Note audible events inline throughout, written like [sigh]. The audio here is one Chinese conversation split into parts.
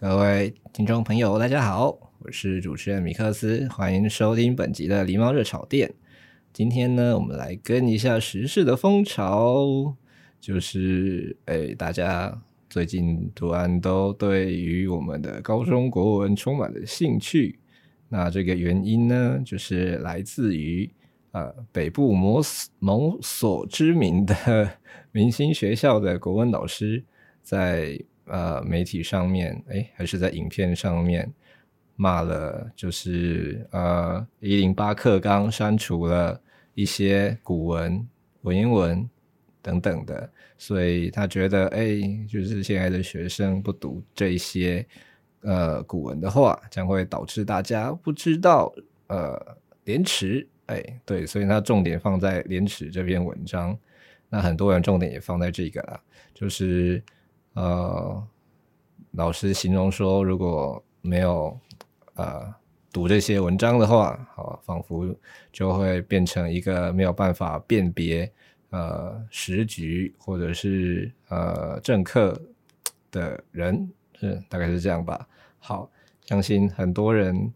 各位听众朋友，大家好，我是主持人米克斯，欢迎收听本集的狸猫热炒店。今天呢，我们来跟一下时事的风潮，就是诶，大家最近突然都对于我们的高中国文充满了兴趣。那这个原因呢，就是来自于呃北部某某所知名的 [laughs] 明星学校的国文老师在。呃，媒体上面，哎，还是在影片上面骂了，就是呃，一零八课纲删除了一些古文、文言文等等的，所以他觉得，哎，就是现在的学生不读这些呃古文的话，将会导致大家不知道呃廉耻，哎，对，所以他重点放在廉耻这篇文章，那很多人重点也放在这个了，就是。呃，老师形容说，如果没有呃读这些文章的话，好，仿佛就会变成一个没有办法辨别呃时局或者是呃政客的人，是大概是这样吧。好，相信很多人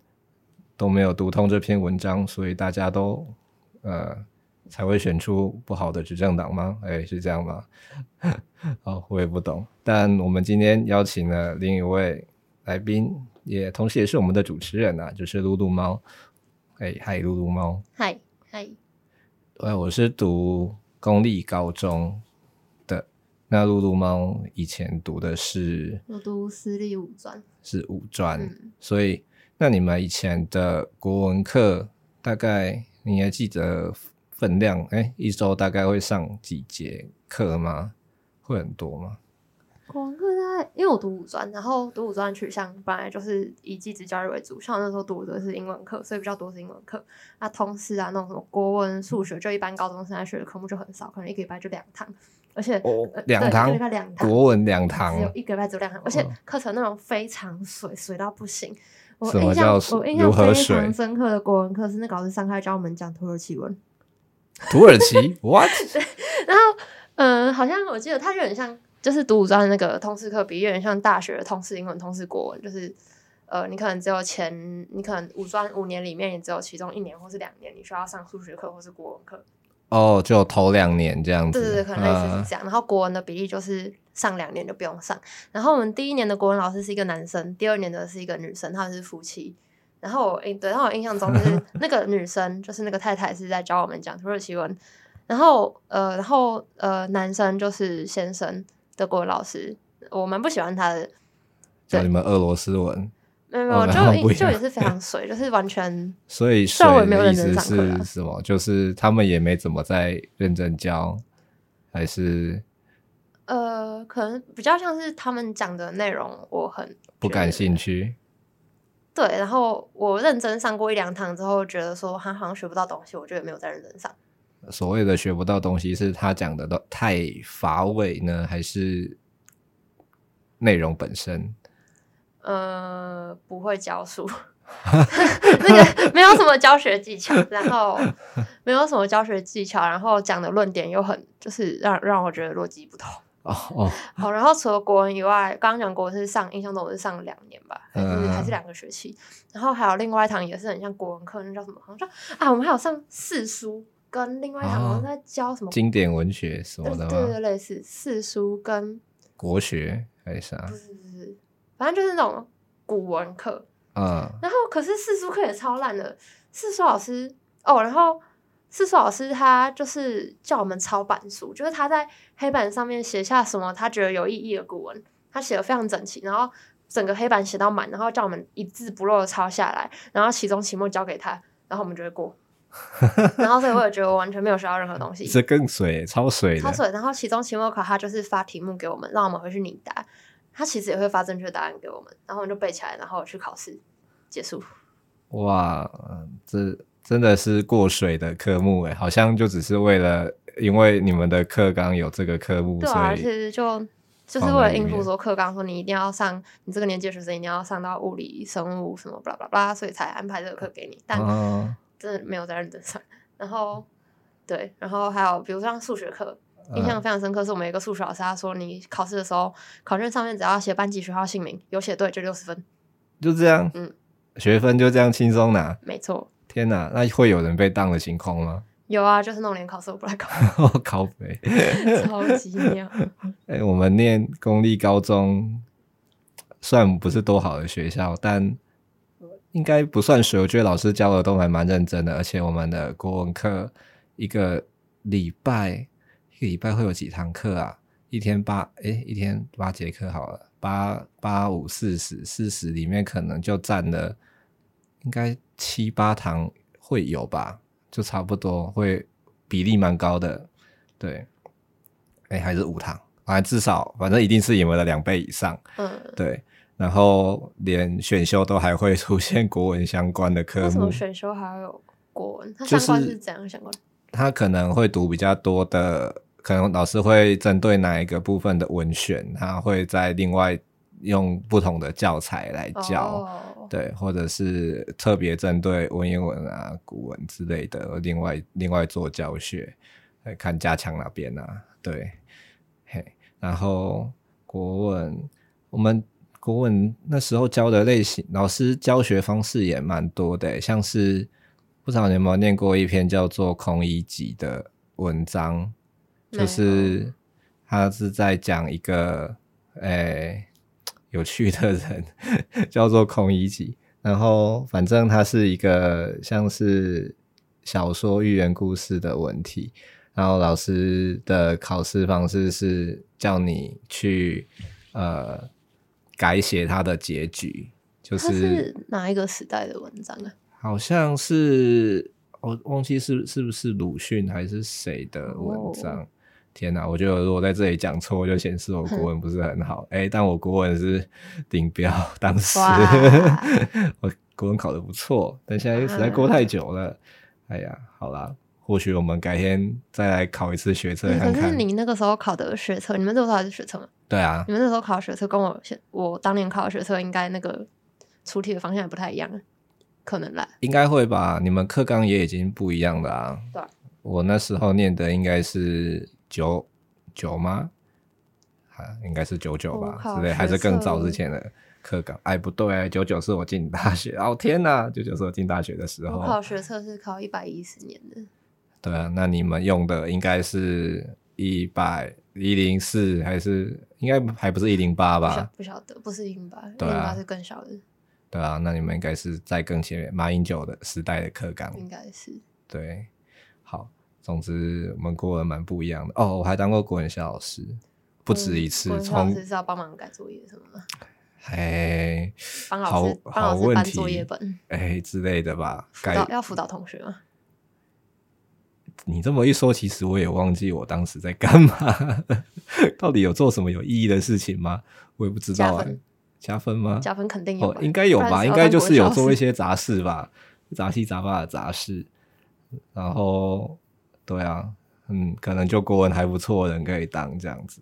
都没有读通这篇文章，所以大家都呃。才会选出不好的执政党吗？哎，是这样吗？[laughs] 好，我也不懂。但我们今天邀请了另一位来宾，也同时也是我们的主持人啊，就是露露猫。哎，嗨，露露猫。嗨嗨。哎，我是读公立高中的。那露露猫以前读的是？我读私立五专。是五专。嗯。所以，那你们以前的国文课，大概你还记得？分量哎、欸，一周大概会上几节课吗？会很多吗？国文课在，因为我读五专，然后读五专取向本来就是以技职教育为主，像我那时候读的是英文课，所以比较多是英文课。那通识啊，那种什么国文、数学，就一般高中生在学的科目就很少，可能一个礼拜就两堂，而且两堂，国文两堂，只有一个礼拜只有两堂，而且课程内容非常水，水到不行。我印象我印象非常深刻的国文课是那个老师上课教我们讲土耳其文。[laughs] 土耳其？What？对，[laughs] 然后，嗯、呃，好像我记得它就很像，就是读五专的那个通识课，比喻有点像大学的通识英文、通识国文，就是，呃，你可能只有前，你可能五专五年里面，也只有其中一年或是两年，你需要上数学课或是国文课。哦，就头两年这样子。对对对，可能类似是这样。呃、然后国文的比例就是上两年就不用上。然后我们第一年的国文老师是一个男生，第二年的是一个女生，他们是夫妻。然后我印对，然后我印象中就是 [laughs] 那个女生，就是那个太太是在教我们讲土耳其文，然后呃，然后呃，男生就是先生德国老师，我蛮不喜欢他的，教你们俄罗斯文，没有没有，就就也是非常水，就是完全，[laughs] 所以水的意思是什么？就是他们也没怎么在认真教，还是呃，可能比较像是他们讲的内容，我很不感兴趣。对，然后我认真上过一两堂之后，觉得说他好像学不到东西，我就也没有再认真上。所谓的学不到东西，是他讲的都太乏味呢，还是内容本身？呃，不会教书，[laughs] 那个没有什么教学技巧，然后没有什么教学技巧，然后讲的论点又很，就是让让我觉得逻辑不通。哦哦，好，然后除了国文以外，刚刚讲国文是上，印象中我是上两年吧，还是、嗯、还是两个学期。然后还有另外一堂也是很像国文课，那叫什么？好像啊，我们还有上四书，跟另外一堂好像在教什么、哦、经典文学什么的吗？对对对，类似四书跟国学还是啥？不是不是，反正就是那种古文课。嗯。然后可是四书课也超烂的，四书老师哦，然后世数老师他就是叫我们抄板书，就是他在黑板上面写下什么他觉得有意义的古文，他写的非常整齐，然后整个黑板写到满，然后叫我们一字不漏的抄下来，然后期中期末交给他，然后我们就会过。[laughs] 然后所以我也觉得我完全没有学到任何东西，这更水，超水，超水。然后期中期末考他就是发题目给我们，让我们回去拟答，他其实也会发正确答案给我们，然后我们就背起来，然后去考试结束。哇，这真的是过水的科目哎，好像就只是为了因为你们的课纲有这个科目，对啊，其实就就是为了应付说课纲说你一定要上，你这个年纪的学生一定要上到物理、生物什么巴拉巴拉，所以才安排这个课给你，但。哦。真的没有在认真上，然后对，然后还有比如像数学课，印象非常深刻，是我们一个数学老师他说，你考试的时候，考卷上面只要写班级、学校、姓名，有写对就六十分，就这样，嗯，学分就这样轻松拿，没错。天哪，那会有人被当的情况吗？有啊，就是那种连考试我不来考，[laughs] 考北，[laughs] 超级妙。哎、欸，我们念公立高中，虽然不是多好的学校，但。应该不算水，我觉得老师教的都还蛮认真的，而且我们的国文课一个礼拜一个礼拜会有几堂课啊？一天八哎、欸，一天八节课好了，八八五四十，四十里面可能就占了应该七八堂会有吧，就差不多会比例蛮高的，对，诶、欸，还是五堂，反正至少反正一定是你们的两倍以上，嗯，对。然后连选修都还会出现国文相关的科目。为什么选修还有国文？它相关是怎样相关？他可能会读比较多的，可能老师会针对哪一个部分的文选，他会在另外用不同的教材来教，哦、对，或者是特别针对文言文啊、古文之类的，另外另外做教学，来看加强哪边啊？对，嘿，然后国文我们。国文那时候教的类型，老师教学方式也蛮多的，像是不知道你有没有念过一篇叫做《孔乙己》的文章，就是他是在讲一个诶、欸、有趣的人，叫做孔乙己，然后反正他是一个像是小说寓言故事的文体，然后老师的考试方式是叫你去呃。改写他的结局，就是，是哪一个时代的文章啊？好像是我忘记是是不是鲁迅还是谁的文章？哦、天哪！我觉得如果在这里讲错，就显示我国文不是很好。哎、欸，但我国文是顶标，当时哇 [laughs] 我国文考的不错，但现在实在过太久了。哎呀，好啦，或许我们改天再来考一次学测看看。可是你那个时候考的学测，你们这个时候还是学测吗？对啊，你们那时候考学测跟我现我当年考的学测应该那个出题的方向也不太一样，可能啦。应该会吧？你们课纲也已经不一样了啊。对，我那时候念的应该是九九吗？啊，应该是九九吧？之类还是更早之前的课纲？哎，不对，九九是我进大学。哦天哪，九九是我进大学的时候。我考学测是考一百一十年的。对啊，那你们用的应该是一百。一零四还是应该还不是一零八吧？不晓得，不是一零八，一零八是更小的。对啊，那你们应该是在更前面马英九的时代的课纲，应该是。对，好，总之我们国文蛮不一样的哦。我还当过国文小老师，不止一次。老师是要帮忙改作业什么吗？哎，帮老师帮老师搬作业本哎之类的吧？辅导要辅导同学吗？你这么一说，其实我也忘记我当时在干嘛，[laughs] 到底有做什么有意义的事情吗？我也不知道啊。加分吗？加分肯定有，应该有吧？应该就是有做一些杂事吧，杂七杂八的杂事。然后，对啊，嗯，可能就国文还不错的人可以当这样子，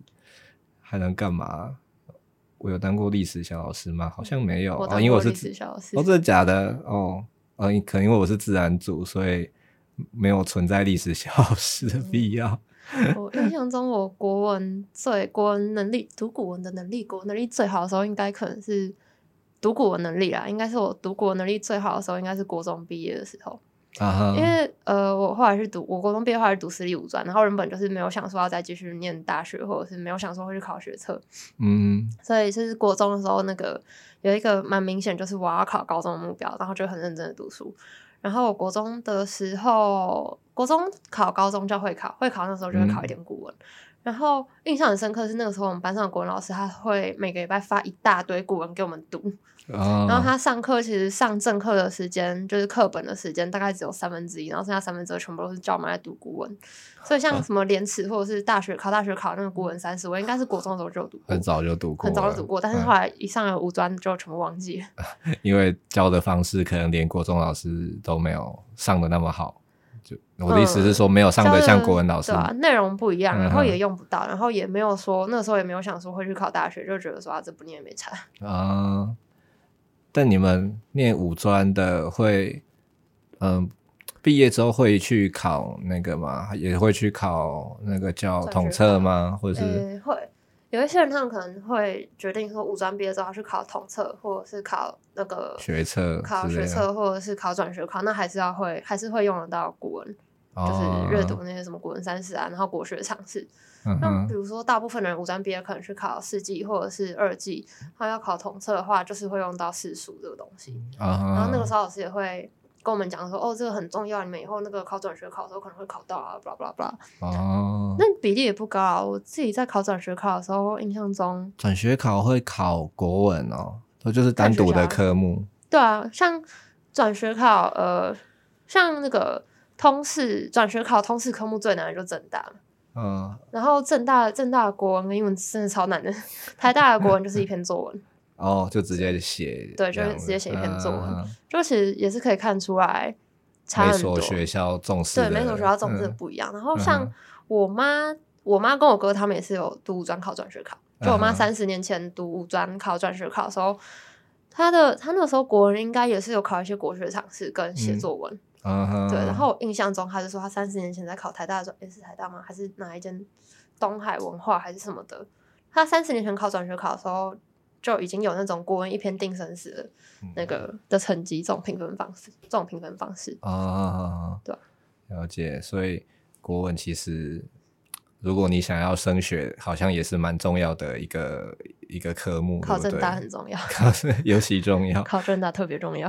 还能干嘛？我有当过历史小老师吗？好像没有啊，因为我是历史小老师。哦，真的假的？哦，嗯，可能因为我是自然组，所以。没有存在历史小老师的必要。我印象中，我国文最国文能力读古文的能力，国文能力最好的时候，应该可能是读古文能力啦。应该是我读古文能力最好的时候，应该是国中毕业的时候。啊、因为呃，我后来是读我国中毕业后来是读私立五专，然后原本就是没有想说要再继续念大学，或者是没有想说会去考学测。嗯，所以就是国中的时候，那个有一个蛮明显，就是我要考高中的目标，然后就很认真的读书。然后我国中的时候，国中考高中叫会考，会考那时候就会考一点古文。嗯然后印象很深刻是那个时候我们班上的国文老师他会每个礼拜发一大堆古文给我们读，哦、然后他上课其实上正课的时间就是课本的时间大概只有三分之一，然后剩下三分之二全部都是叫我们来读古文。所以像什么廉耻或者是大学考大学考那个古文三十，我应该是国中的时候就有读过，很早就读过，很早就读过，但是后来一上了五专就全部忘记了，[laughs] 因为教的方式可能连国中老师都没有上的那么好。就我的意思是说，没有上的像国文老师，嗯、对啊，内容不一样，然后也用不到，嗯、然后也没有说那时候也没有想说会去考大学，就觉得说啊，这不念也没差啊、嗯。但你们念五专的会，嗯，毕业之后会去考那个吗？也会去考那个叫统测吗？或者是、欸、会。有一些人他们可能会决定说，五专毕业之后要去考统测，或者是考那个学测，考学测，或者是考转学考，那还是要会，还是会用得到古文，哦、就是阅读那些什么古文三十啊，然后国学常识。嗯、那比如说，大部分人五专毕业可能去考四技或者是二技，他要考统测的话，就是会用到四书这个东西。哦、然后那个时候老师也会。跟我们讲说，哦，这个很重要，你们以后那个考转学考的时候可能会考到啊，blah blah blah。哦，那比例也不高啊。我自己在考转学考的时候，印象中转学考会考国文哦，这就是单独的科目。对啊，像转学考，呃，像那个通识转学考，通识科目最难的就政大。嗯，然后正大正大的国文跟英文真的超难的，[laughs] 台大的国文就是一篇作文。[laughs] 哦，就直接写，对，就是直接写一篇作文，嗯、就其实也是可以看出来差很多。每所学校重视，对，每所学校重视的不一样。嗯、然后像我妈，我妈跟我哥他们也是有读五专考转学考。就我妈三十年前读五专考转学考的时候，她的她那个时候国文应该也是有考一些国学常识跟写作文。嗯、对，然后我印象中他就说，他三十年前在考台大的时候，诶，是台大吗？还是哪一间东海文化还是什么的？他三十年前考转学考的时候。就已经有那种国文一篇定生死的那个的成绩，这种评分方式，这种评分方式啊，对，了解。所以国文其实，如果你想要升学，好像也是蛮重要的一个一个科目。考政大很重要，考 [laughs] 尤其重要，考政大特别重要。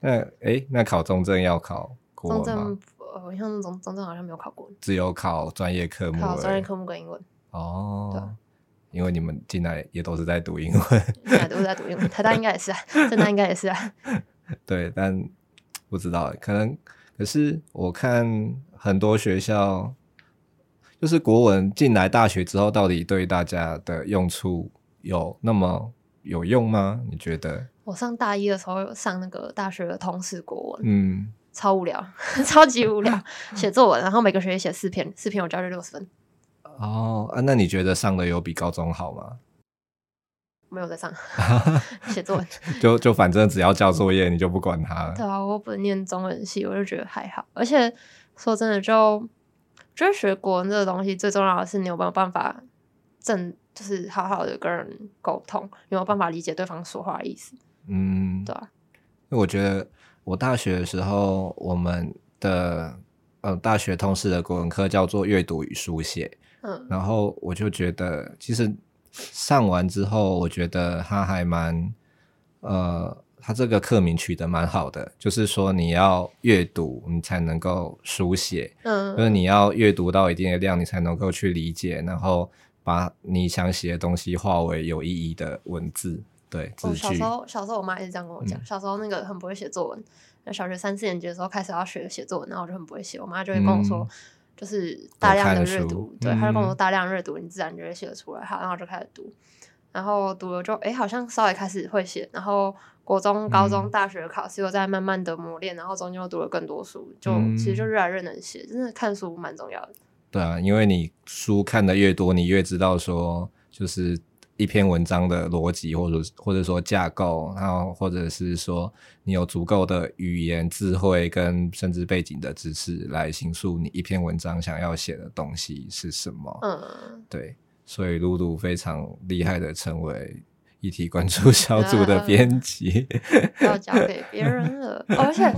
那哎，那考中正要考国文吗？中正，我印象中中中正好像没有考过，只有考专业科目，考专业科目跟英文。哦，对。因为你们进来也都是在读英文，进来都是在读英文，台大应该也是啊，政大应该也是啊。[laughs] [laughs] 对，但不知道，可能可是我看很多学校，就是国文进来大学之后，到底对大家的用处有那么有用吗？你觉得？我上大一的时候有上那个大学的通识国文，嗯，超无聊，[laughs] 超级无聊，[laughs] 写作文，然后每个学期写四篇，四篇我交就六十分。哦啊，那你觉得上的有比高中好吗？没有在上 [laughs] 写作文，就就反正只要交作业，你就不管他了。对啊，我本念中文系，我就觉得还好。而且说真的就，就觉得学国文这个东西最重要的是你有没有办法正，就是好好的跟人沟通，有没有办法理解对方说话的意思。嗯，对。啊。因为我觉得我大学的时候，我们的呃大学通识的国文课叫做阅读与书写。嗯，然后我就觉得，其实上完之后，我觉得它还蛮，呃，他这个课名取得蛮好的，就是说你要阅读，你才能够书写，嗯，就是你要阅读到一定的量，你才能够去理解，然后把你想写的东西化为有意义的文字，对，字句。小时候，小时候我妈一直这样跟我讲，嗯、小时候那个很不会写作文，小学三四年级的时候开始要学写作文，然后我就很不会写，我妈就会跟我说。嗯就是大量的阅读，对，他就跟我说大量阅读，嗯、你自然就会写得出来。好，然后我就开始读，然后读了就哎、欸，好像稍微开始会写。然后国中、高中、大学考试又在慢慢的磨练，然后中间又读了更多书，就、嗯、其实就越来越能写。真的看书蛮重要的。对啊，因为你书看的越多，你越知道说就是。一篇文章的逻辑，或者或者说架构，然后或者是说你有足够的语言智慧跟甚至背景的知识来形塑你一篇文章想要写的东西是什么。嗯，对，所以露露非常厉害的成为议题关注小组的编辑，要交给别人了。哦，而且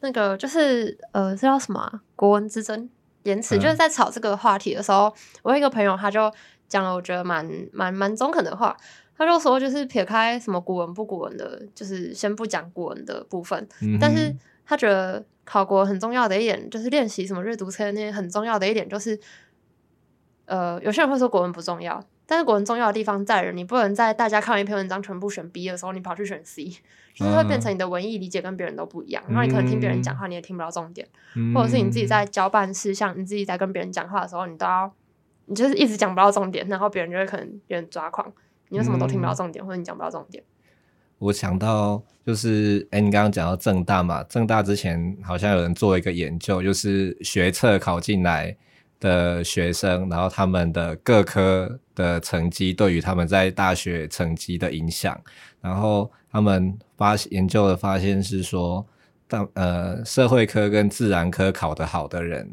那个就是呃，这叫什么啊？国文之争言辞，就是在吵这个话题的时候，嗯、我有一个朋友他就。讲了，我觉得蛮蛮蛮中肯的话。他就说，就是撇开什么古文不古文的，就是先不讲古文的部分。嗯、但是他觉得，考国很重要的一点就是练习什么阅读测验那些很重要的一点就是，呃，有些人会说国文不重要，但是国文重要的地方在于你不能在大家看完一篇文章全部选 B 的时候，你跑去选 C，就是会变成你的文艺理解跟别人都不一样，然后你可能听别人讲话你也听不到重点，或者是你自己在交办事项，你自己在跟别人讲话的时候，你都要你就是一直讲不到重点，然后别人就会可能有点抓狂，你为什么都听不到重点，或者你讲不到重点。我想到就是，哎、欸，你刚刚讲到正大嘛，正大之前好像有人做一个研究，就是学测考进来的学生，然后他们的各科的成绩对于他们在大学成绩的影响，然后他们发研究的发现是说，当呃社会科跟自然科考得好的人，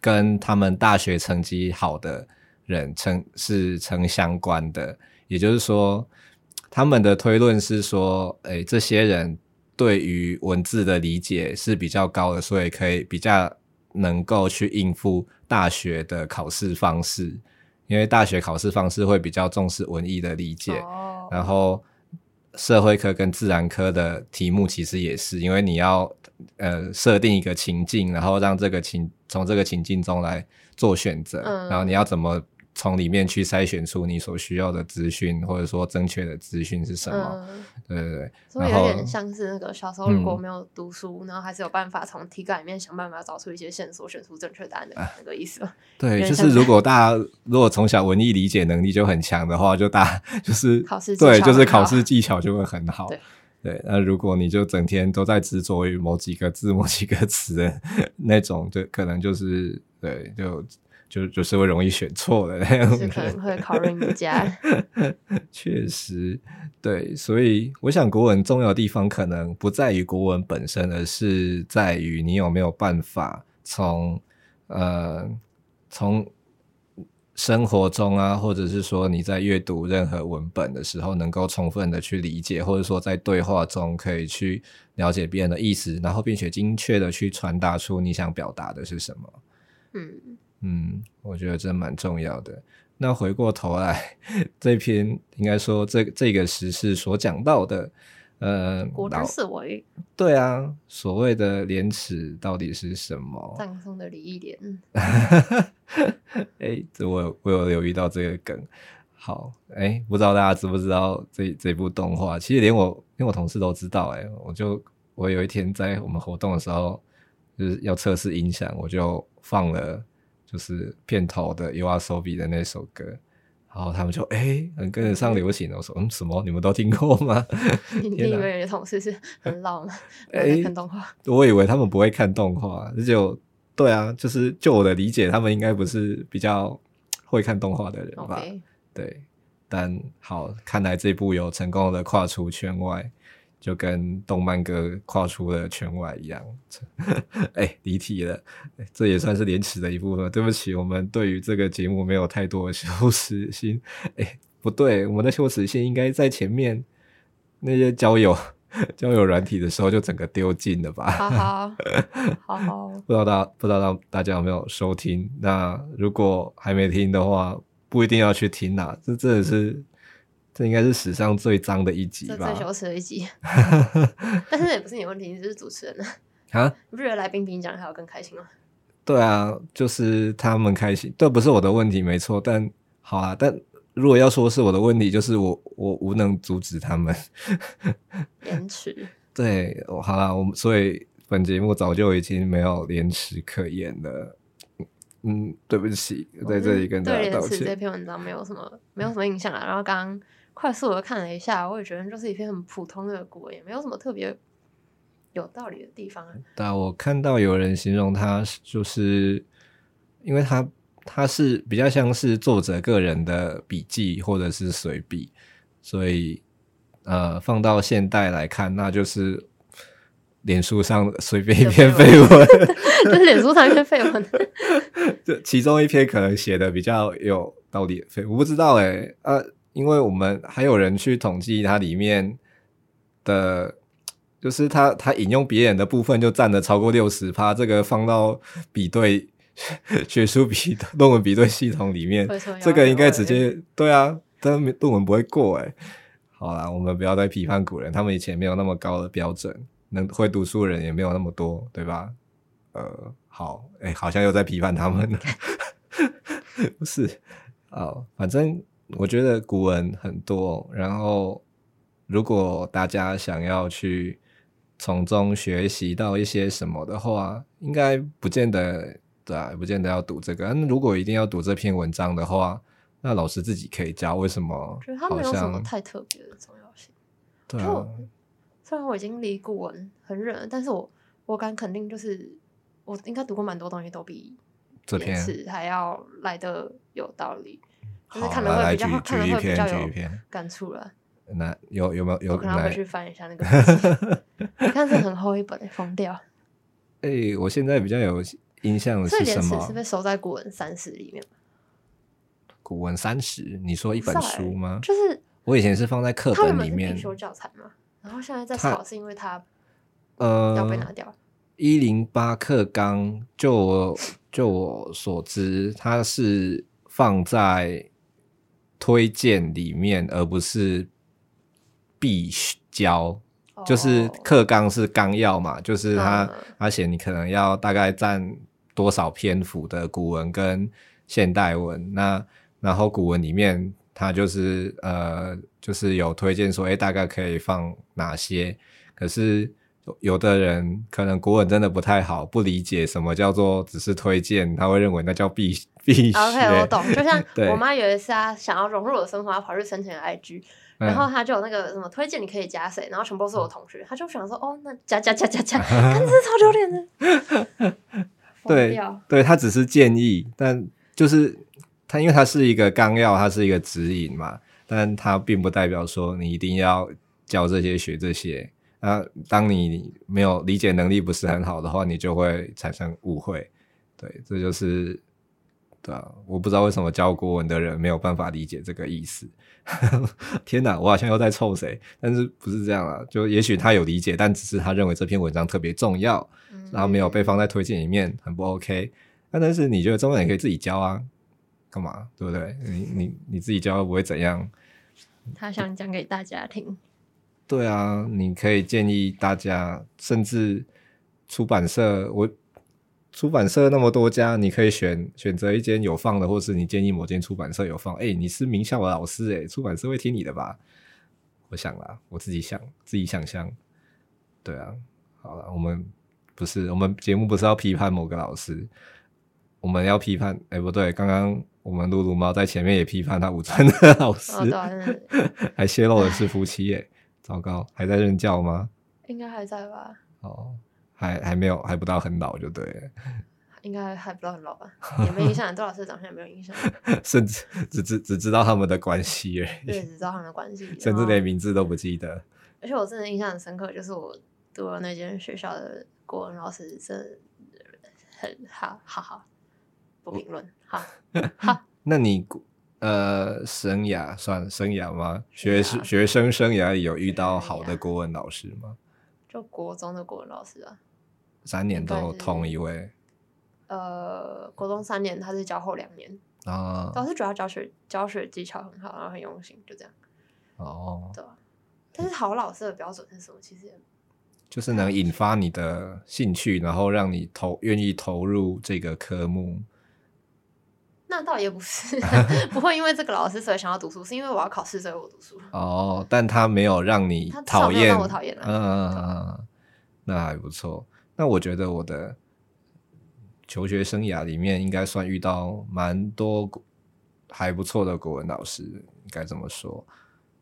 跟他们大学成绩好的人成是成相关的，也就是说。他们的推论是说，诶、欸，这些人对于文字的理解是比较高的，所以可以比较能够去应付大学的考试方式，因为大学考试方式会比较重视文艺的理解。哦、然后社会科跟自然科的题目其实也是，因为你要呃设定一个情境，然后让这个情从这个情境中来做选择，嗯、然后你要怎么。从里面去筛选出你所需要的资讯，或者说正确的资讯是什么？嗯、对对对，所以有点像是那个小时候如果没有读书，嗯、然后还是有办法从题干里面想办法找出一些线索，选出正确答案的那个意思吧？[laughs] 对，就是如果大家如果从小文艺理解能力就很强的话，就大就是考试对，就是考试技巧就会很好。对，对，那如果你就整天都在执着于某几个字、[laughs] 某几个词的那种，就可能就是对就。就就是会容易选错的那样子，可能会考虑不佳。确实，对，所以我想国文重要的地方可能不在于国文本身，而是在于你有没有办法从呃从生活中啊，或者是说你在阅读任何文本的时候，能够充分的去理解，或者说在对话中可以去了解别人的意思，然后并且精确的去传达出你想表达的是什么。嗯。嗯，我觉得这蛮重要的。那回过头来，这篇应该说这这个时事所讲到的，呃，国之四维，对啊，所谓的廉耻到底是什么？葬送的礼义廉。[laughs] 哎，这我有我有留意到这个梗。好，哎，不知道大家知不知道这这部动画？其实连我连我同事都知道。哎，我就我有一天在我们活动的时候，就是要测试音响，我就放了。就是片头的 YOASOBI 的那首歌，然后他们就哎，很、欸、跟得上流行。我说嗯，什么？你们都听过吗？你 [laughs] 以为你的同事是很老吗？[laughs] 哎，看动画、欸，我以为他们不会看动画，就对啊，就是就我的理解，他们应该不是比较会看动画的人吧.对，但好，看来这部有成功的跨出圈外。就跟动漫哥跨出了圈外一样，[laughs] 哎、欸，离题了，这也算是廉耻的一部分。对不起，我们对于这个节目没有太多的羞耻心。哎、欸，不对，我们的羞耻心应该在前面那些交友交友软体的时候就整个丢尽了吧？好好 [laughs] 好好，不知道大不知道大家有没有收听？那如果还没听的话，不一定要去听啦。这真的是。这应该是史上最脏的一集吧？最羞耻的一集。[laughs] 但是也不是你问题，你是主持人啊？你不觉得来宾比你讲还要更开心吗？对啊，就是他们开心，这不是我的问题，没错。但好啊，但如果要说是我的问题，就是我我无能阻止他们。廉耻。对，好啦，我们所以本节目早就已经没有廉耻可言了。嗯，对不起，在这里跟大家道歉。对廉耻这篇文章没有什么没有什么印象啊。然后刚刚。快速的看了一下，我也觉得就是一篇很普通的国，也没有什么特别有道理的地方。但我看到有人形容它，就是因为它它是比较像是作者个人的笔记或者是随笔，所以呃，放到现代来看，那就是脸书上随便一篇废文，[laughs] 就是脸书上一篇废文。[laughs] 这其中一篇可能写的比较有道理我不知道哎、欸，呃。因为我们还有人去统计它里面的，就是他他引用别人的部分就占了超过六十趴，这个放到比对 [laughs] 学术比论文比对系统里面，这个应该直接对啊，但论文不会过诶。好啦，我们不要再批判古人，他们以前没有那么高的标准。能会读书的人也没有那么多，对吧？呃，好，哎、欸，好像又在批判他们了，[laughs] 不是？哦，反正我觉得古文很多，然后如果大家想要去从中学习到一些什么的话，应该不见得，对啊，不见得要读这个。那如果一定要读这篇文章的话，那老师自己可以教。为什么？我觉得它没有什么太特别的重要性。对啊，虽然我已经离古文很远了，但是我我敢肯定，就是我应该读过蛮多东西，都比这篇还要来的有道理。就是看了会比较，看了会比较有感触了。那有有没有有？我可能回去翻一下那个。[laughs] 你看是很厚一本，疯掉。哎、欸，我现在比较有印象的是什么？是被收在古文三十里面。古文三十，你说一本书吗？就是我以前是放在课本里面。必修教材嘛，然后现在在炒，是因为它呃要被拿掉。一零八课纲，就我就我所知，它是放在推荐里面，而不是必教。就是课纲是纲要嘛，就是他他写你可能要大概占多少篇幅的古文跟现代文，那然后古文里面他就是呃就是有推荐说，诶、欸、大概可以放哪些，可是有的人可能古文真的不太好，不理解什么叫做只是推荐，他会认为那叫必 OK，我懂，[laughs] 就像我妈有一次她想要融入我的生活，她跑去申请 IG。然后她就有那个什么推荐，你可以加谁？然后全部都是我同学，她就想说，哦，那加加加加加，但是 [laughs] 超丢脸的。[laughs] 对，对他只是建议，但就是他，因为他是一个纲要，他是一个指引嘛，但他并不代表说你一定要教这些学这些。那当你没有理解能力不是很好的话，你就会产生误会。对，这就是。对啊，我不知道为什么教国文的人没有办法理解这个意思。[laughs] 天哪，我好像又在臭谁？但是不是这样啊？就也许他有理解，但只是他认为这篇文章特别重要，然后没有被放在推荐里面，很不 OK。那但是你觉得中文也可以自己教啊？干嘛？对不对？你你你自己教又不会怎样？他想讲给大家听。对啊，你可以建议大家，甚至出版社我。出版社那么多家，你可以选选择一间有放的，或是你建议某间出版社有放。哎、欸，你是名校的老师，哎，出版社会听你的吧？我想啦，我自己想，自己想象。对啊，好了，我们不是我们节目不是要批判某个老师，我们要批判。哎、欸，不对，刚刚我们露露猫在前面也批判他五专的老师，哦、[laughs] 还泄露的是夫妻耶，糟糕，还在任教吗？应该还在吧。哦。还还没有，还不到很老就对了，[laughs] 应该还不到很老吧？也没印象，周老师长相也没有印象，[laughs] 甚至只知只知道他们的关系而已，对，只知道他们的关系，甚至连名字都不记得。而且我真的印象很深刻，就是我读了那间学校的国文老师，真的很好，好好不评论，好好。[laughs] 那你呃生涯算生涯吗？学生学生生涯里有遇到好的国文老师吗？就国中的国文老师啊。三年都同一位，呃，国中三年，他是教后两年啊。老师主要教学教学技巧很好，然后很用心，就这样。哦，对。但是好老师的标准是什么？其实就是能引发你的兴趣，然后让你投愿意投入这个科目。那倒也不是，[laughs] 不会因为这个老师所以想要读书，是因为我要考试所以我读书。哦，但他没有让你讨厌，让我讨厌了。嗯，那还不错。那我觉得我的求学生涯里面应该算遇到蛮多还不错的国文老师，应该这么说。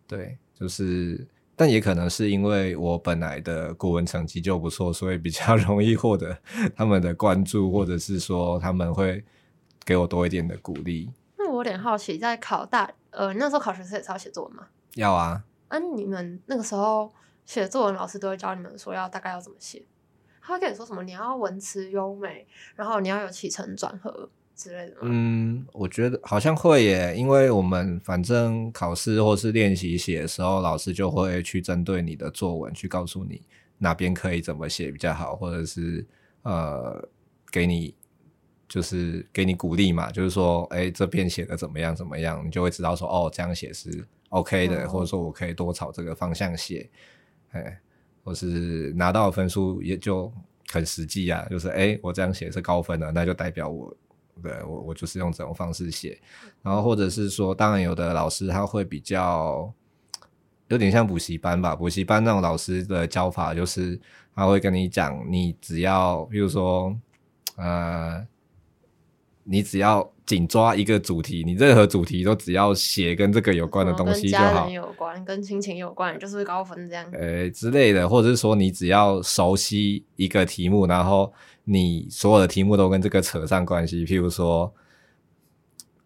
对，就是，但也可能是因为我本来的国文成绩就不错，所以比较 [laughs] 容易获得他们的关注，或者是说他们会给我多一点的鼓励。那我有点好奇，在考大呃那时候考学测也是要写作文吗？要啊。啊，你们那个时候写作文，老师都会教你们说要大概要怎么写？他会跟你说什么？你要文词优美，然后你要有起承转合之类的吗？嗯，我觉得好像会耶，因为我们反正考试或是练习写的时候，老师就会去针对你的作文去告诉你哪边可以怎么写比较好，或者是呃，给你就是给你鼓励嘛，就是说，哎，这篇写的怎么样怎么样，你就会知道说，哦，这样写是 OK 的，嗯，或者说我可以多朝这个方向写，哎。或是拿到的分数也就很实际啊，就是哎、我这样写是高分的，那就代表我，对我我就是用这种方式写。然后或者是说，当然有的老师他会比较有点像补习班吧，补习班那种老师的教法就是他会跟你讲，你只要比如说呃。你只要紧抓一个主题，你任何主题都只要写跟这个有关的东西就好。跟家人有关，跟亲情有关，就是高分这样。呃之类的，或者是说你只要熟悉一个题目，然后你所有的题目都跟这个扯上关系。譬如说，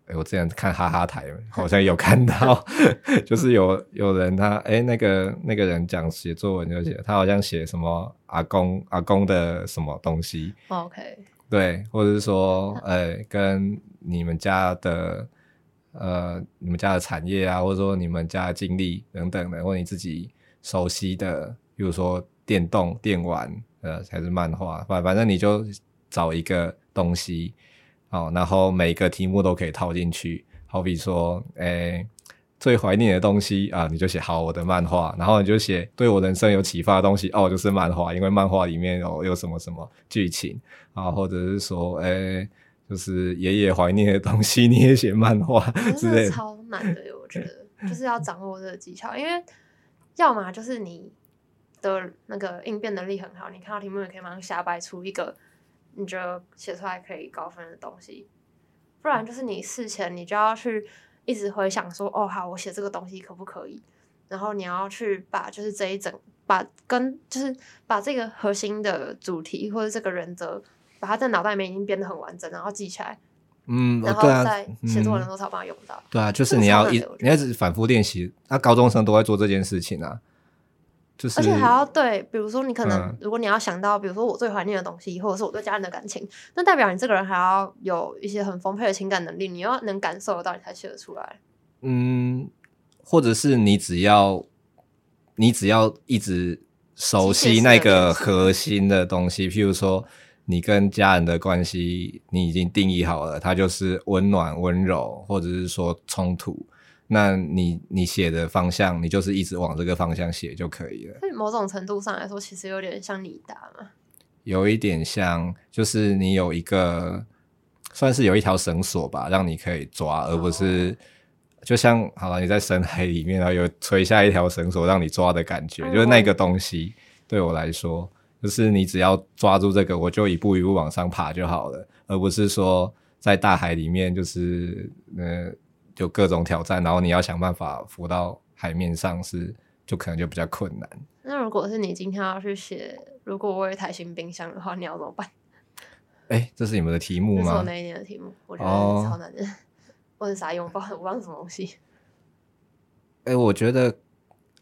哎，我之前看哈哈台好像有看到，[laughs] 就是有有人他哎那个那个人讲写作文就写，他好像写什么阿公阿公的什么东西。OK。对，或者是说，呃，跟你们家的，呃，你们家的产业啊，或者说你们家的经历等等的，或你自己熟悉的，比如说电动、电玩，呃，还是漫画，反反正你就找一个东西，哦，然后每个题目都可以套进去，好比说，诶。最怀念的东西啊，你就写好我的漫画，然后你就写对我人生有启发的东西哦，就是漫画，因为漫画里面有有什么什么剧情啊，或者是说，哎、就是爷爷怀念的东西，你也写漫画之类的，超难的，我觉得就是要掌握这个技巧，因为要么就是你的那个应变能力很好，你看到题目也可以马上瞎掰出一个你觉得写出来可以高分的东西，不然就是你事前你就要去。一直回想说，哦，好，我写这个东西可不可以？然后你要去把就是这一整把跟就是把这个核心的主题或者这个原则，把它在脑袋里面已经编得很完整，然后记起来。嗯，然后在写作文的时候才把它用到。对啊，就是你要一你要一直反复练习。那高中生都在做这件事情啊。就是、而且还要对，比如说你可能，嗯、如果你要想到，比如说我最怀念的东西，或者是我对家人的感情，那代表你这个人还要有一些很丰沛的情感能力，你要能感受得到，你才写得出来。嗯，或者是你只要，你只要一直熟悉那个核心的东西，譬如说你跟家人的关系，你已经定义好了，它就是温暖、温柔，或者是说冲突。那你你写的方向，你就是一直往这个方向写就可以了。所以某种程度上来说，其实有点像你答嘛。有一点像，就是你有一个算是有一条绳索吧，让你可以抓，而不是就像好了，你在深海里面，然后有垂下一条绳索让你抓的感觉，就是那个东西对我来说，就是你只要抓住这个，我就一步一步往上爬就好了，而不是说在大海里面就是呃。就各种挑战，然后你要想办法浮到海面上，是就可能就比较困难。那如果是你今天要去写，如果我有一台新冰箱的话，你要怎么办？哎、欸，这是你们的题目吗？这是我那一年的题目，我觉得超难的。[laughs] 我是啥用？[laughs] 我不知道，我不知道是什么东西。哎、欸，我觉得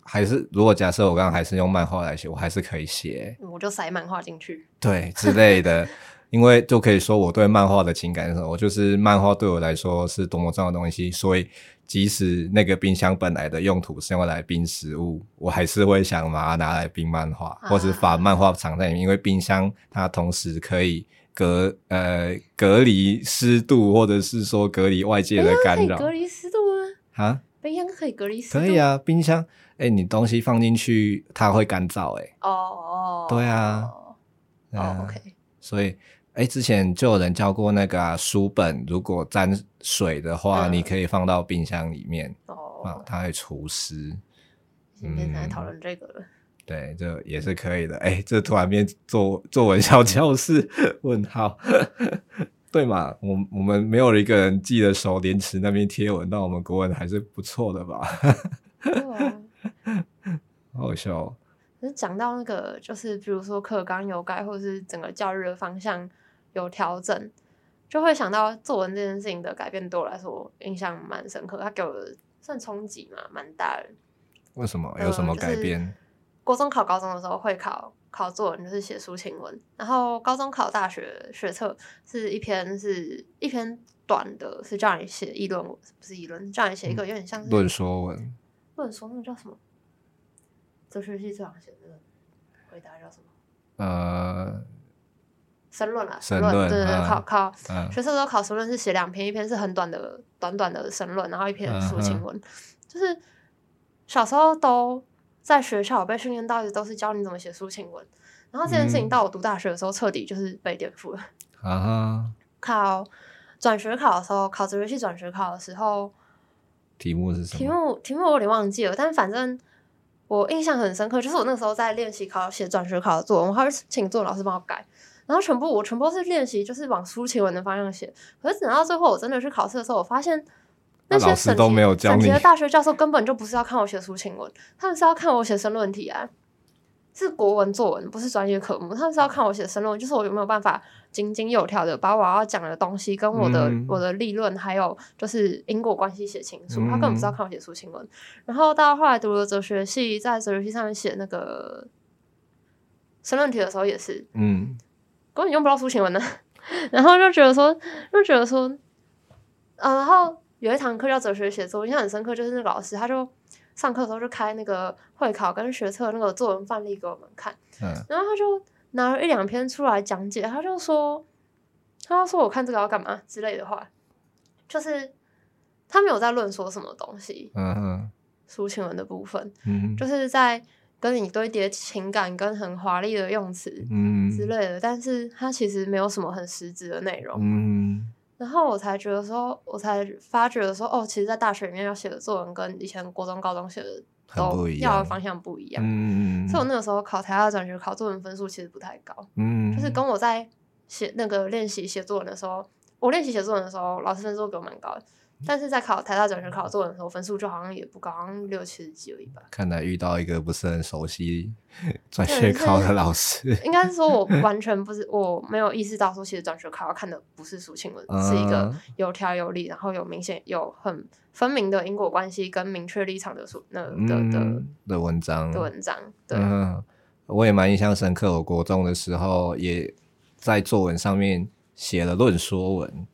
还是，如果假设我刚刚还是用漫画来写，我还是可以写。我就塞漫画进去，对之类的。因为就可以说我对漫画的情感是什么，我就是漫画对我来说是多么重要的东西，所以即使那个冰箱本来的用途是用来冰食物，我还是会想把它拿来冰漫画，或者把漫画藏在里面，因为冰箱它同时可以隔呃隔离湿度，或者是说隔离外界的干扰。隔离湿度吗？啊？冰箱可以隔离湿度？可以啊，冰箱，哎、欸，你东西放进去它会干燥、欸，哎。哦哦。对啊。哦，OK。所以。哎，之前就有人教过那个、啊、书本，如果沾水的话，嗯、你可以放到冰箱里面，哦，啊，它会除湿。今天在讨论这个了、嗯。对，这也是可以的。哎，这突然变作作文小教室？问号？[laughs] 对嘛？我我们没有一个人记得熟廉耻那边贴文，但我们国文还是不错的吧？[laughs] [laughs] 好笑、哦。可是讲到那个，就是比如说课纲有改，或者是整个教育的方向有调整，就会想到作文这件事情的改变，对我来说印象蛮深刻。它给我算冲击嘛，蛮大的。为什么？有什么改变？呃、国中考高中的时候会考考作文，就是写抒情文，然后高中考大学学测是一篇是一篇短的，是叫你写议论文，不是议论，叫你写一个有点像是论说文。论说那个叫什么？哲学系最好写的回答叫什么？呃，申论啊，申论。对对对，考考学测时候考申论是写两篇，一篇是很短的短短的申论，然后一篇抒情文。就是小时候都在学校我被训练到一直都是教你怎么写抒情文，然后这件事情到我读大学的时候彻底就是被颠覆了。啊、uh，huh. 考转学考的时候，考哲学系转学考的时候，题目是什么？题目题目我有点忘记了，但反正我印象很深刻，就是我那个时候在练习考写转学考的作文，我还是请作文老师帮我改。然后全部我全部是练习，就是往抒情文的方向写。可是等到最后我真的去考试的时候，我发现那些省级省级的大学教授根本就不是要看我写抒情文，他们是要看我写申论题啊，是国文作文，不是专业科目。他们是要看我写申论，就是我有没有办法井井有条的把我要讲的东西跟我的、嗯、我的立论还有就是因果关系写清楚。他根本不是要看我写抒情文。然后到后来读了哲学系，在哲学系上面写那个申论题的时候也是，嗯。根本用不到抒情文呢，[laughs] 然后就觉得说，就觉得说，呃，然后有一堂课叫哲学写作，印象很深刻，就是那个老师他就上课的时候就开那个会考跟学测那个作文范例给我们看，嗯，然后他就拿了一两篇出来讲解，他就说，他就说我看这个要干嘛之类的话，就是他没有在论说什么东西，嗯嗯，抒情文的部分，嗯，就是在。跟你堆叠情感跟很华丽的用词，嗯之类的，嗯、但是他其实没有什么很实质的内容，嗯，然后我才觉得说，我才发觉得说，哦，其实，在大学里面要写的作文跟以前国中、高中写的都要的方向不一样，嗯，所以我那个时候考台大转学考作文分数其实不太高，嗯，就是跟我在写那个练习写作文的时候，我练习写作文的时候，老师分数给我蛮高的。但是在考台大转学考作文的时候，分数就好像也不高，好像六七十几而已吧。看来遇到一个不是很熟悉转学考的老师。应该是说，我完全不是，[laughs] 我没有意识到说，其实转学考要看的不是抒情文，嗯、是一个有条有理，然后有明显有很分明的因果关系跟明确立场的书那的、嗯、的的文章的文章。对，嗯、我也蛮印象深刻。我国中的时候也在作文上面写了论说文。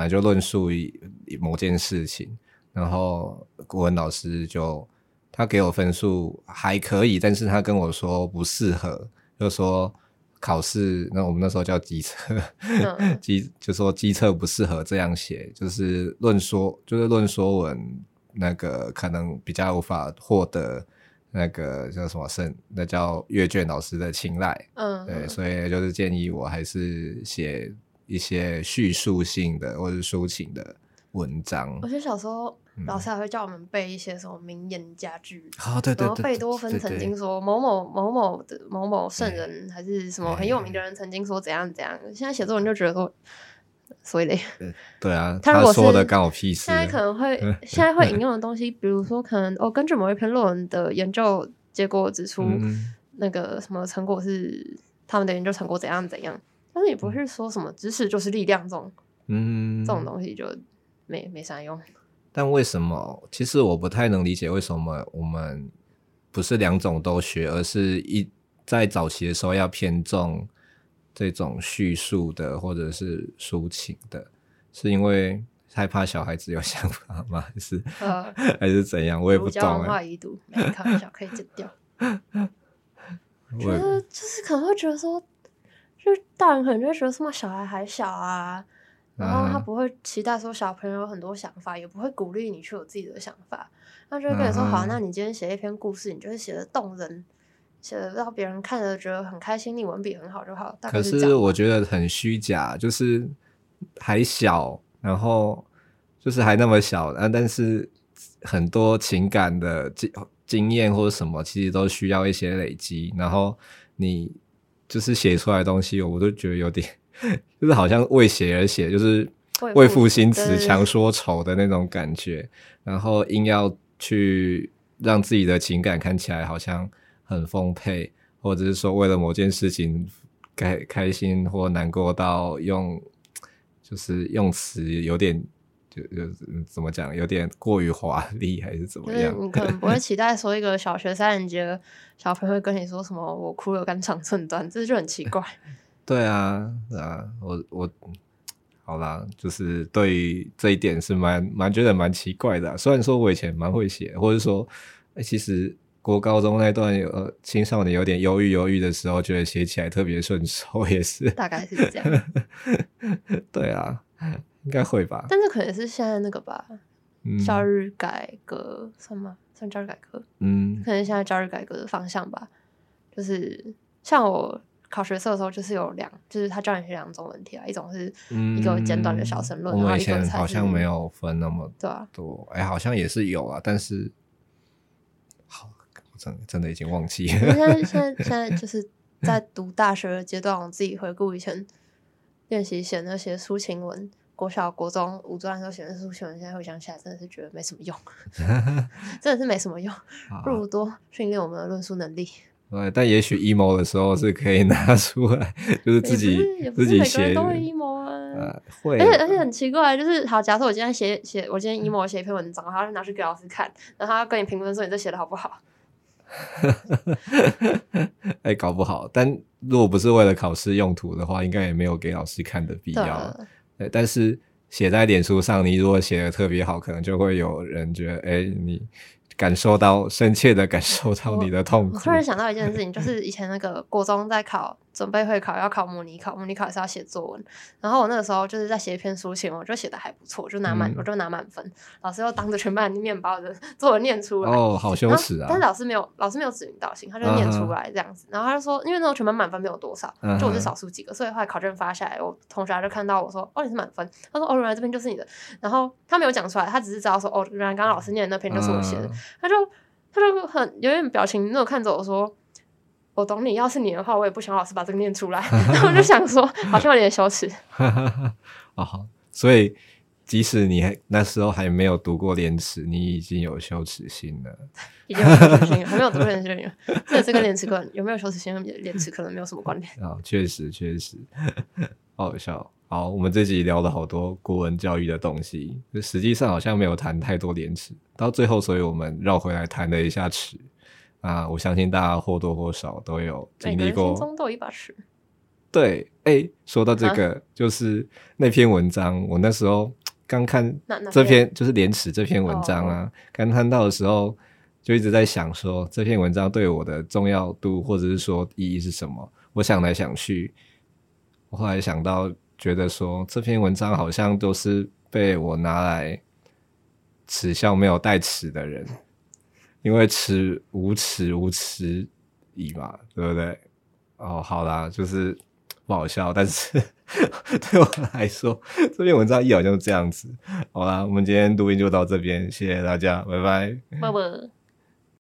反正就论述某件事情，然后国文老师就他给我分数还可以，但是他跟我说不适合，就说考试，那我们那时候叫机测，[laughs] 机、嗯、就说机测不适合这样写，就是论说就是论说文那个可能比较无法获得那个叫什么圣，那叫阅卷老师的青睐，嗯，对，所以就是建议我还是写。一些叙述性的或者抒情的文章，我觉得小时候老师还会叫我们背一些什么名言佳句，哦，对对对，贝多芬曾经说某某某某的某某圣人还是什么很有名的人曾经说怎样怎样。现在写作文就觉得说，所以嘞，对啊，他如果说的干我屁事。现在可能会现在会引 [laughs] 用的东西，比如说可能哦，根据某一篇论文的研究结果指出，那个什么成果是他们的研究成果怎样怎样。但是也不是说什么知识就是力量这种，嗯，这种东西就没没啥用。但为什么？其实我不太能理解为什么我们不是两种都学，而是一在早期的时候要偏重这种叙述的或者是抒情的，是因为害怕小孩子有 [laughs] 想法吗？还是、呃、还是怎样？我也不懂、欸。文化遗毒，没开玩笑，可以剪掉。[laughs] 我觉得就是可能会觉得说。就大人可能就会觉得什么小孩还小啊，然后他不会期待说小朋友有很多想法，也不会鼓励你去有自己的想法，他就会跟你说：“好，那你今天写一篇故事，你就是写的动人，写的让别人看着觉得很开心，你文笔很好就好。”可是我觉得很虚假，就是还小，然后就是还那么小，啊，但是很多情感的经经验或者什么，其实都需要一些累积，然后你。就是写出来的东西，我都觉得有点，就是好像为写而写，就是为赋新词强说愁的那种感觉，然后硬要去让自己的情感看起来好像很丰沛，或者是说为了某件事情开开心或难过到用，就是用词有点。就就怎么讲，有点过于华丽，还是怎么样？[laughs] 你可能不会期待说一个小学三年级的小朋友会跟你说什么“我哭了肝肠寸断”，这就很奇怪。[laughs] 对啊，啊，我我好啦，就是对于这一点是蛮蛮觉得蛮奇怪的啊。虽然说我以前蛮会写，或者说，欸，其实国高中那段有呃青少年有点忧郁忧郁的时候，觉得写起来特别顺手，[laughs] 也是大概是这样。对啊。应该会吧，但是可能是现在那个吧，教育改革算吗？算教育改革？嗯，可能现在教育改革的方向吧。就是像我考学测的时候，就是有两，就是他教你写两种问题啊，一种是一个简短的小申论，嗯、我们以前好像没有分那么多，哎、欸，好像也是有啊，但是好，我真的真的已经忘记了。[laughs] 现在现在现在就是在读大学的阶段，我自己回顾以前练习写那些抒情文。国小、国中、五专的时候写的书，现在回想起来，真的是觉得没什么用，[laughs] 真的是没什么用，不如多训练我们的论述能力。对，但也许 emo 的时候是可以拿出来，就是自己自己写。都会 emo 啊，呃、会。而且而且很奇怪，就是好，假设我今天写写，我今天 emo 写一篇文章，然后就拿去给老师看，然后他跟你评论说你这写的好不好？[laughs] 哎、欸，搞不好。但如果不是为了考试用途的话，应该也没有给老师看的必要。对，但是写在脸书上，你如果写的特别好，可能就会有人觉得，哎、欸，你。感受到深切的感受到你的痛苦。我突然想到一件事情，就是以前那个国中在考准备会考要考模拟考，模拟考也是要写作文。然后我那个时候就是在写一篇抒情，我就写的还不错，就拿满、嗯，我就拿满分。老师又当着全班的面把我的作文念出来，[laughs] 哦，好羞耻啊！但是老师没有，老师没有指名道姓，他就念出来这样子。Uh. 然后他就说，因为那时候全班满分没有多少，就我是少数几个，所以后来考卷发下来，我同学就看到我说，哦，你是满分。他说，哦，原来这篇就是你的。然后他没有讲出来，他只是知道说，哦，原来刚刚老师念的那篇就是我写的。Uh. 他就。他就很有点表情，那种看着我说：“我懂你，要是你的话，我也不想老师把这个念出来。”然后我就想说，好像有点羞耻。[laughs] 哦，所以即使你还那时候还没有读过廉耻，你已经有羞耻心了。已经有羞耻心了，还没有读过廉耻心。这这跟廉耻可能有没有羞耻心，跟廉耻可能没有什么关联。啊、哦，确实确实，[laughs] 好笑。好，我们这集聊了好多国文教育的东西，实际上好像没有谈太多廉耻，到最后，所以我们绕回来谈了一下耻。啊，我相信大家或多或少都有经历过，心中都有一把尺。对，哎、欸，说到这个、啊，就是那篇文章，我那时候刚看这篇，就是廉耻这篇文章啊，刚看到的时候，就一直在想说这篇文章对我的重要度，或者是说意义是什么？我想来想去，我后来想到。觉得说这篇文章好像都是被我拿来耻笑没有带尺的人，因为耻无耻无耻矣嘛，对不对？哦，好啦，就是不好笑，但是 [laughs] 对我来说，这篇文章一好像是这样子。好啦，我们今天录音就到这边，谢谢大家，拜拜，拜拜。